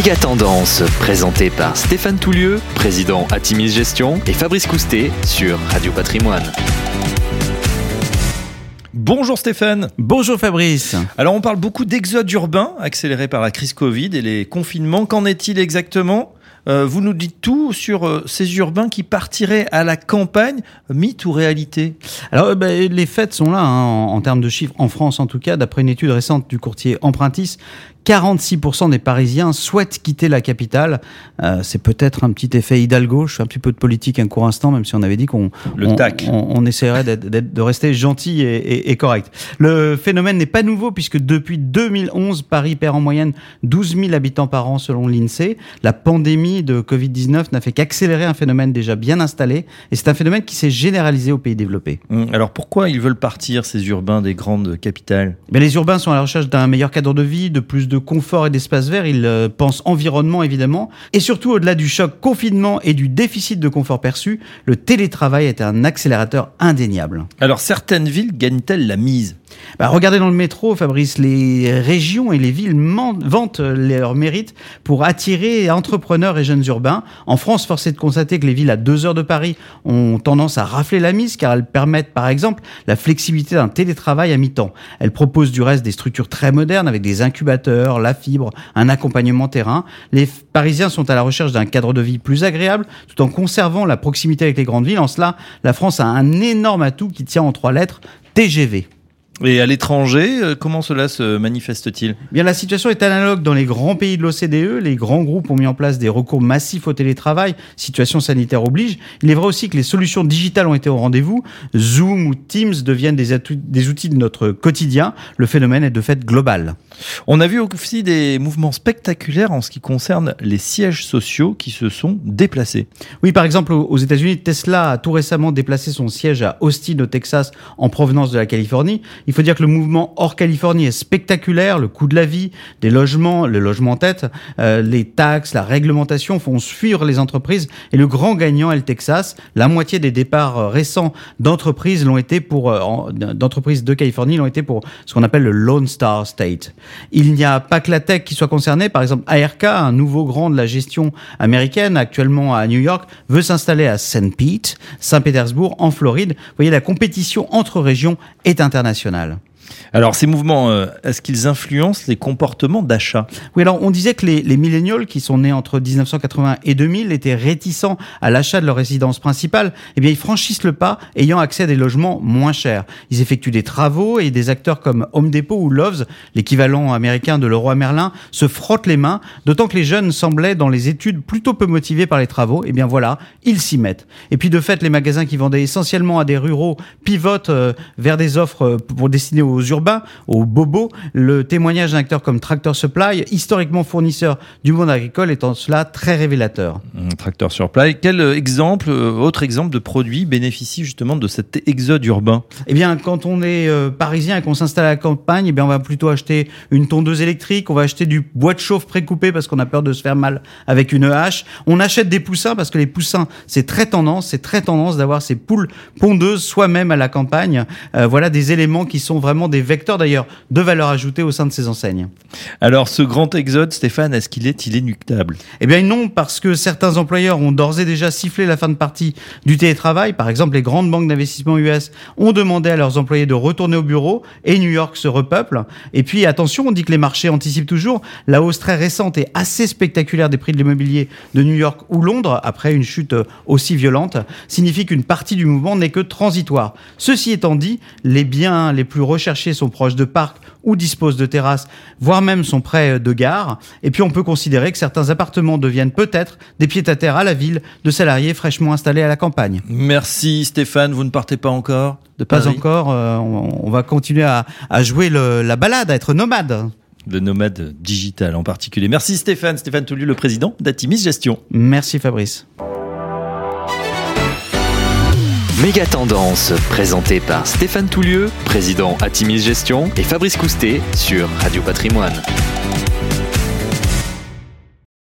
Méga Tendance, présenté par Stéphane Toulieu, président Atimis Gestion, et Fabrice Coustet sur Radio Patrimoine. Bonjour Stéphane. Bonjour Fabrice. Alors on parle beaucoup d'exode urbain accéléré par la crise Covid et les confinements. Qu'en est-il exactement? Euh, vous nous dites tout sur euh, ces urbains qui partiraient à la campagne, mythe ou réalité? Alors euh, ben, les faits sont là hein, en, en, termes de chiffres, en France en tout cas, d'après une étude récente du courtier Empruntis, 46% des Parisiens souhaitent quitter la capitale. Euh, c'est peut-être un petit effet Hidalgo. Je fais un petit peu de politique un court instant, même si on avait dit qu'on on, on, on, essaierait de rester gentil et, et, et, correct. Le phénomène n'est pas nouveau puisque depuis 2011, Paris perd en moyenne 12 000 habitants par an selon l'INSEE. La pandémie de Covid-19 n'a fait qu'accélérer un phénomène déjà bien installé et c'est un phénomène qui s'est généralisé aux pays développés. Hum, alors pourquoi ils veulent partir ces urbains des grandes capitales? Mais Les urbains sont à la recherche d'un meilleur cadre de vie, de plus de confort et d'espace vert, il euh, pense environnement évidemment. Et surtout, au-delà du choc confinement et du déficit de confort perçu, le télétravail est un accélérateur indéniable. Alors certaines villes gagnent-elles la mise? Bah, regardez dans le métro, Fabrice, les régions et les villes vantent leurs mérites pour attirer entrepreneurs et jeunes urbains. En France, force est de constater que les villes à deux heures de Paris ont tendance à rafler la mise car elles permettent, par exemple, la flexibilité d'un télétravail à mi-temps. Elles proposent du reste des structures très modernes avec des incubateurs, la fibre, un accompagnement terrain. Les Parisiens sont à la recherche d'un cadre de vie plus agréable tout en conservant la proximité avec les grandes villes. En cela, la France a un énorme atout qui tient en trois lettres, TGV. Et à l'étranger, euh, comment cela se manifeste-t-il? Bien, la situation est analogue dans les grands pays de l'OCDE. Les grands groupes ont mis en place des recours massifs au télétravail. Situation sanitaire oblige. Il est vrai aussi que les solutions digitales ont été au rendez-vous. Zoom ou Teams deviennent des, des outils de notre quotidien. Le phénomène est de fait global. On a vu aussi des mouvements spectaculaires en ce qui concerne les sièges sociaux qui se sont déplacés. Oui, par exemple, aux États-Unis, Tesla a tout récemment déplacé son siège à Austin, au Texas, en provenance de la Californie. Il faut dire que le mouvement hors Californie est spectaculaire. Le coût de la vie, des logements, le logement en tête, euh, les taxes, la réglementation font suivre les entreprises. Et le grand gagnant est le Texas. La moitié des départs euh, récents d'entreprises l'ont été pour euh, d'entreprises de Californie l'ont été pour ce qu'on appelle le Lone Star State. Il n'y a pas que la tech qui soit concernée. Par exemple, ARK, un nouveau grand de la gestion américaine, actuellement à New York, veut s'installer à St. Pete, Saint-Pétersbourg, en Floride. Vous voyez, la compétition entre régions est internationale nationale. Alors ces mouvements, euh, est-ce qu'ils influencent les comportements d'achat? Oui, alors on disait que les, les qui sont nés entre 1980 et 2000 étaient réticents à l'achat de leur résidence principale. Eh bien, ils franchissent le pas, ayant accès à des logements moins chers. Ils effectuent des travaux et des acteurs comme Home Depot ou Loves, l'équivalent américain de Leroy Merlin, se frottent les mains. D'autant que les jeunes semblaient dans les études plutôt peu motivés par les travaux. Eh bien voilà, ils s'y mettent. Et puis de fait, les magasins qui vendaient essentiellement à des ruraux pivotent euh, vers des offres euh, pour destiner aux urbains, aux bobos. Le témoignage d'un acteur comme Tractor Supply, historiquement fournisseur du monde agricole, est en cela très révélateur. Mmh, Tractor Supply, quel exemple, euh, autre exemple de produit bénéficie justement de cet exode urbain? Eh bien, quand on est euh, parisien et qu'on s'installe à la campagne, eh bien, on va plutôt acheter une tondeuse électrique, on va acheter du bois de chauffe précoupé parce qu'on a peur de se faire mal avec une hache. On achète des poussins parce que les poussins, c'est très tendance, c'est très tendance d'avoir ces poules pondeuses soi-même à la campagne. Euh, voilà des éléments qui sont vraiment des vecteurs d'ailleurs de valeur ajoutée au sein de ces enseignes. Alors ce grand exode, Stéphane, est-ce qu'il est inéluctable? Eh bien non, parce que certains employeurs ont d'ores et déjà sifflé la fin de partie du télétravail. Par exemple, les grandes banques d'investissement US ont demandé à leurs employés de retourner au bureau et New York se repeuple. Et puis attention, on dit que les marchés anticipent toujours la hausse très récente et assez spectaculaire des prix de l'immobilier de New York ou Londres après une chute aussi violente signifie qu'une partie du mouvement n'est que transitoire. Ceci étant dit, les biens les plus recherchés sont proches de parcs ou disposent de terrasses, voire même sont près de gares. Et puis on peut considérer que certains appartements deviennent peut-être des pieds-à-terre à la ville de salariés fraîchement installés à la campagne. Merci Stéphane, vous ne partez pas encore de Pas encore, euh, on, on, va continuer à, à jouer le, la balade, à être nomade. Le nomade digital en particulier. Merci Stéphane, Stéphane Toulieu, le président d'Atimis Gestion. Merci Fabrice. Méga Tendance, présenté par Stéphane Toulieu, président Atimis Gestion, et Fabrice Coustet sur Radio Patrimoine.